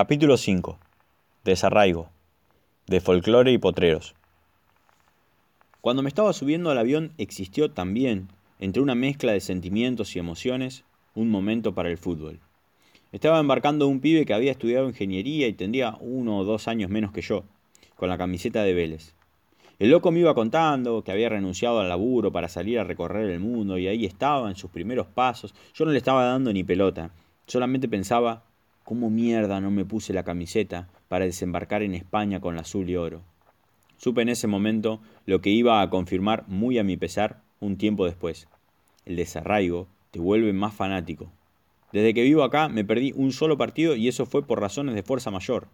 Capítulo 5. Desarraigo. De folclore y potreros. Cuando me estaba subiendo al avión existió también, entre una mezcla de sentimientos y emociones, un momento para el fútbol. Estaba embarcando un pibe que había estudiado ingeniería y tendría uno o dos años menos que yo, con la camiseta de Vélez. El loco me iba contando que había renunciado al laburo para salir a recorrer el mundo y ahí estaba en sus primeros pasos. Yo no le estaba dando ni pelota, solamente pensaba, ¿cómo mierda no me puse la camiseta para desembarcar en España con la azul y oro. Supe en ese momento lo que iba a confirmar muy a mi pesar un tiempo después. El desarraigo te vuelve más fanático. Desde que vivo acá me perdí un solo partido y eso fue por razones de fuerza mayor.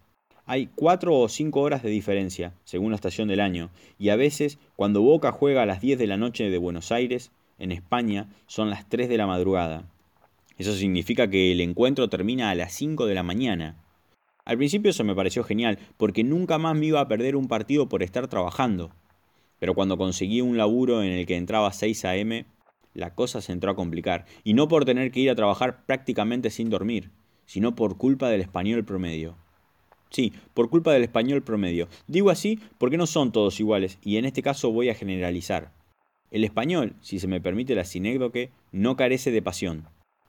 Hay cuatro o cinco horas de diferencia, según la estación del año, y a veces, cuando Boca juega a las 10 de la noche de Buenos Aires, en España son las 3 de la madrugada. Eso significa que el encuentro termina a las 5 de la mañana. Al principio eso me pareció genial, porque nunca más me iba a perder un partido por estar trabajando. Pero cuando conseguí un laburo en el que entraba 6 a.m., la cosa se entró a complicar, y no por tener que ir a trabajar prácticamente sin dormir, sino por culpa del español promedio. Sí, por culpa del español promedio. Digo así porque no son todos iguales, y en este caso voy a generalizar. El español, si se me permite la sinécdoque, no carece de pasión.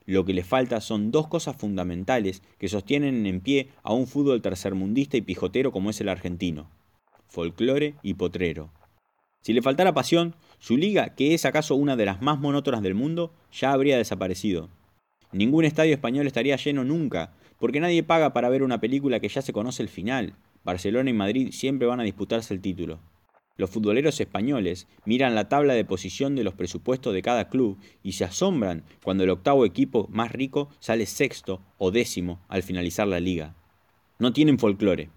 Lo que le falta son dos cosas fundamentales que sostienen en pie a un fútbol tercermundista y pijotero como es el argentino. Folclore y potrero. Si le faltara pasión, su liga, que es acaso una de las más monótonas del mundo, ya habría desaparecido. Ningún estadio español estaría lleno nunca, porque nadie paga para ver una película que ya se conoce el final. Barcelona y Madrid siempre van a disputarse el título. Los futboleros españoles miran la tabla de posición de los presupuestos de cada club y se asombran cuando el octavo equipo más rico sale sexto o décimo al finalizar la liga. No tienen folclore.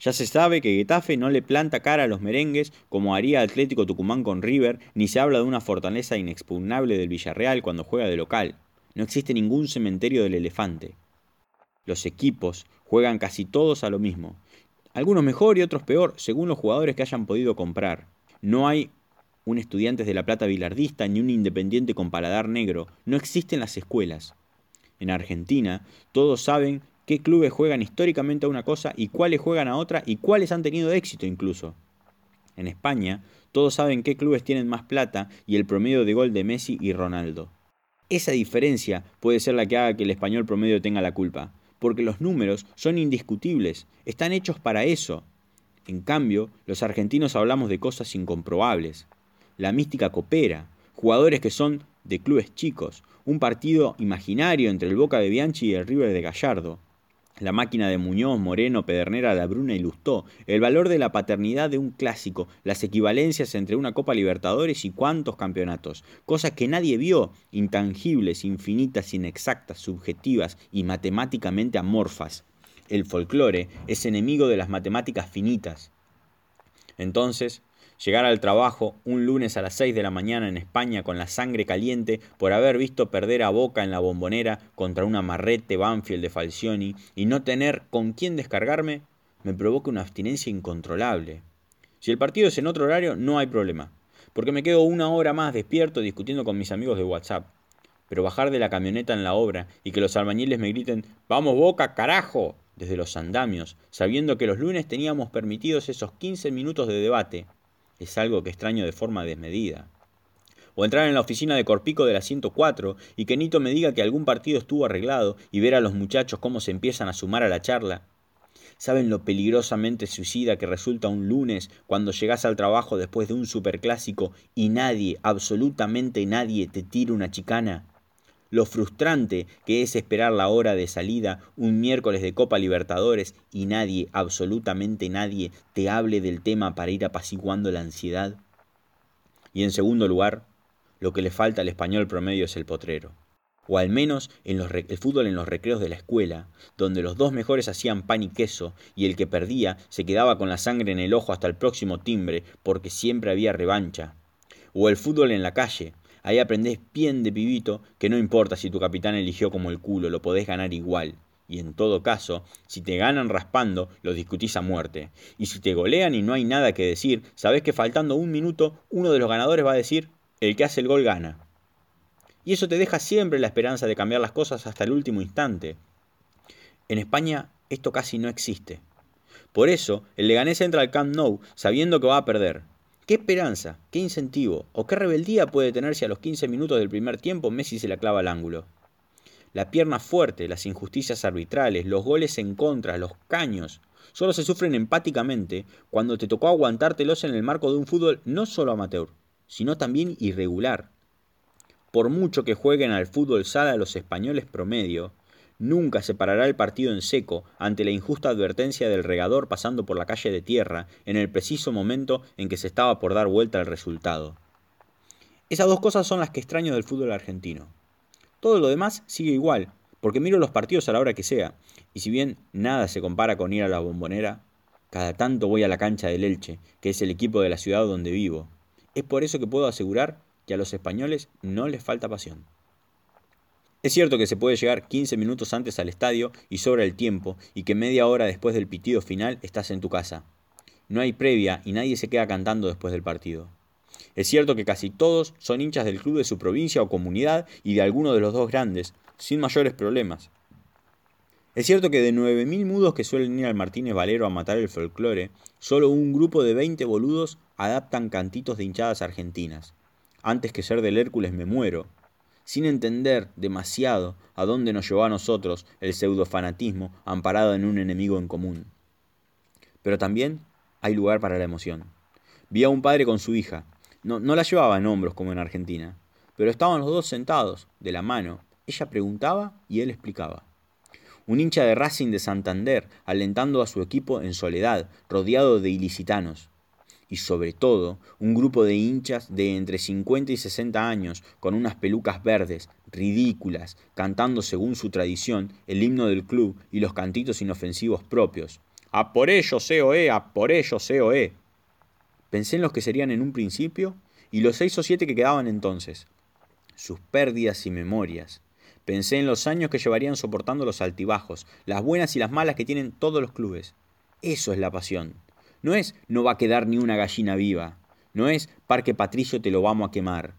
Ya se sabe que Getafe no le planta cara a los merengues como haría Atlético Tucumán con River, ni se habla de una fortaleza inexpugnable del Villarreal cuando juega de local. No existe ningún cementerio del elefante. Los equipos juegan casi todos a lo mismo, algunos mejor y otros peor, según los jugadores que hayan podido comprar. No hay un estudiante de La Plata bilardista ni un independiente con paladar negro. No existen las escuelas. En Argentina, todos saben qué clubes juegan históricamente a una cosa y cuáles juegan a otra y cuáles han tenido éxito incluso. En España, todos saben qué clubes tienen más plata y el promedio de gol de Messi y Ronaldo. Esa diferencia puede ser la que haga que el español promedio tenga la culpa porque los números son indiscutibles, están hechos para eso. En cambio, los argentinos hablamos de cosas incomprobables. La mística coopera, jugadores que son de clubes chicos, un partido imaginario entre el Boca de Bianchi y el River de Gallardo la máquina de Muñoz, Moreno, Pedernera, La Bruna y Lustó, el valor de la paternidad de un clásico, las equivalencias entre una Copa Libertadores y cuántos campeonatos, cosas que nadie vio, intangibles, infinitas, inexactas, subjetivas y matemáticamente amorfas. El folclore es enemigo de las matemáticas finitas. Entonces, Llegar al trabajo un lunes a las 6 de la mañana en España con la sangre caliente por haber visto perder a Boca en la bombonera contra un amarrete Banfield de Falcioni y no tener con quién descargarme, me provoca una abstinencia incontrolable. Si el partido es en otro horario, no hay problema, porque me quedo una hora más despierto discutiendo con mis amigos de WhatsApp. Pero bajar de la camioneta en la obra y que los albañiles me griten ¡Vamos Boca, carajo! desde los andamios, sabiendo que los lunes teníamos permitidos esos 15 minutos de debate, es algo que extraño de forma desmedida. O entrar en la oficina de Corpico de la 104 y que Nito me diga que algún partido estuvo arreglado y ver a los muchachos cómo se empiezan a sumar a la charla. ¿Saben lo peligrosamente suicida que resulta un lunes cuando llegas al trabajo después de un superclásico y nadie, absolutamente nadie, te tira una chicana? Lo frustrante que es esperar la hora de salida un miércoles de Copa Libertadores y nadie, absolutamente nadie, te hable del tema para ir apaciguando la ansiedad. Y en segundo lugar, lo que le falta al español promedio es el potrero. O al menos en el fútbol en los recreos de la escuela, donde los dos mejores hacían pan y queso y el que perdía se quedaba con la sangre en el ojo hasta el próximo timbre porque siempre había revancha. O el fútbol en la calle, Ahí aprendés bien de pibito que no importa si tu capitán eligió como el culo, lo podés ganar igual. Y en todo caso, si te ganan raspando, lo discutís a muerte. Y si te golean y no hay nada que decir, sabés que faltando un minuto, uno de los ganadores va a decir, el que hace el gol gana. Y eso te deja siempre la esperanza de cambiar las cosas hasta el último instante. En España esto casi no existe. Por eso, el Leganés entra al Camp Nou sabiendo que va a perder. ¿Qué esperanza, qué incentivo o qué rebeldía puede tener si a los 15 minutos del primer tiempo Messi se la clava al ángulo? La pierna fuerte, las injusticias arbitrales, los goles en contra, los caños, solo se sufren empáticamente cuando te tocó aguantártelos en el marco de un fútbol no solo amateur, sino también irregular. Por mucho que jueguen al fútbol sala los españoles promedio, Nunca se parará el partido en seco ante la injusta advertencia del regador pasando por la calle de tierra en el preciso momento en que se estaba por dar vuelta el resultado. Esas dos cosas son las que extraño del fútbol argentino. Todo lo demás sigue igual, porque miro los partidos a la hora que sea, y si bien nada se compara con ir a la bombonera, cada tanto voy a la cancha del Elche, que es el equipo de la ciudad donde vivo. Es por eso que puedo asegurar que a los españoles no les falta pasión. Es cierto que se puede llegar 15 minutos antes al estadio y sobra el tiempo, y que media hora después del pitido final estás en tu casa. No hay previa y nadie se queda cantando después del partido. Es cierto que casi todos son hinchas del club de su provincia o comunidad y de alguno de los dos grandes, sin mayores problemas. Es cierto que de 9.000 mudos que suelen ir al Martínez Valero a matar el folclore, solo un grupo de 20 boludos adaptan cantitos de hinchadas argentinas. Antes que ser del Hércules me muero, sin entender demasiado a dónde nos llevó a nosotros el pseudofanatismo amparado en un enemigo en común. Pero también hay lugar para la emoción. Vi a un padre con su hija. No, no la llevaba en hombros como en Argentina, pero estaban los dos sentados, de la mano. Ella preguntaba y él explicaba. Un hincha de Racing de Santander alentando a su equipo en soledad, rodeado de ilicitanos y sobre todo un grupo de hinchas de entre 50 y 60 años con unas pelucas verdes, ridículas, cantando según su tradición el himno del club y los cantitos inofensivos propios. ¡A por ellos, COE! ¡A por ellos, COE! Pensé en los que serían en un principio y los seis o siete que quedaban entonces. Sus pérdidas y memorias. Pensé en los años que llevarían soportando los altibajos, las buenas y las malas que tienen todos los clubes. Eso es la pasión. No es no va a quedar ni una gallina viva. No es Parque Patricio te lo vamos a quemar.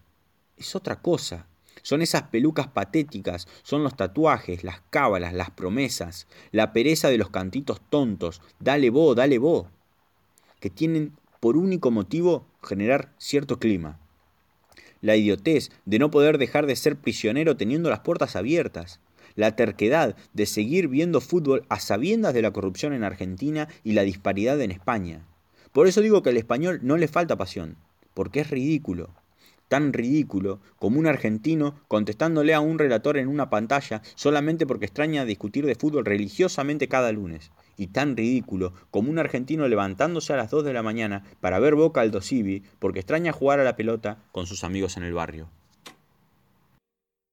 Es otra cosa. Son esas pelucas patéticas, son los tatuajes, las cábalas, las promesas, la pereza de los cantitos tontos, dale vos, dale vos, que tienen por único motivo generar cierto clima. La idiotez de no poder dejar de ser prisionero teniendo las puertas abiertas la terquedad de seguir viendo fútbol a sabiendas de la corrupción en Argentina y la disparidad en España. Por eso digo que al español no le falta pasión, porque es ridículo. Tan ridículo como un argentino contestándole a un relator en una pantalla solamente porque extraña discutir de fútbol religiosamente cada lunes. Y tan ridículo como un argentino levantándose a las 2 de la mañana para ver Boca al Dosivi porque extraña jugar a la pelota con sus amigos en el barrio.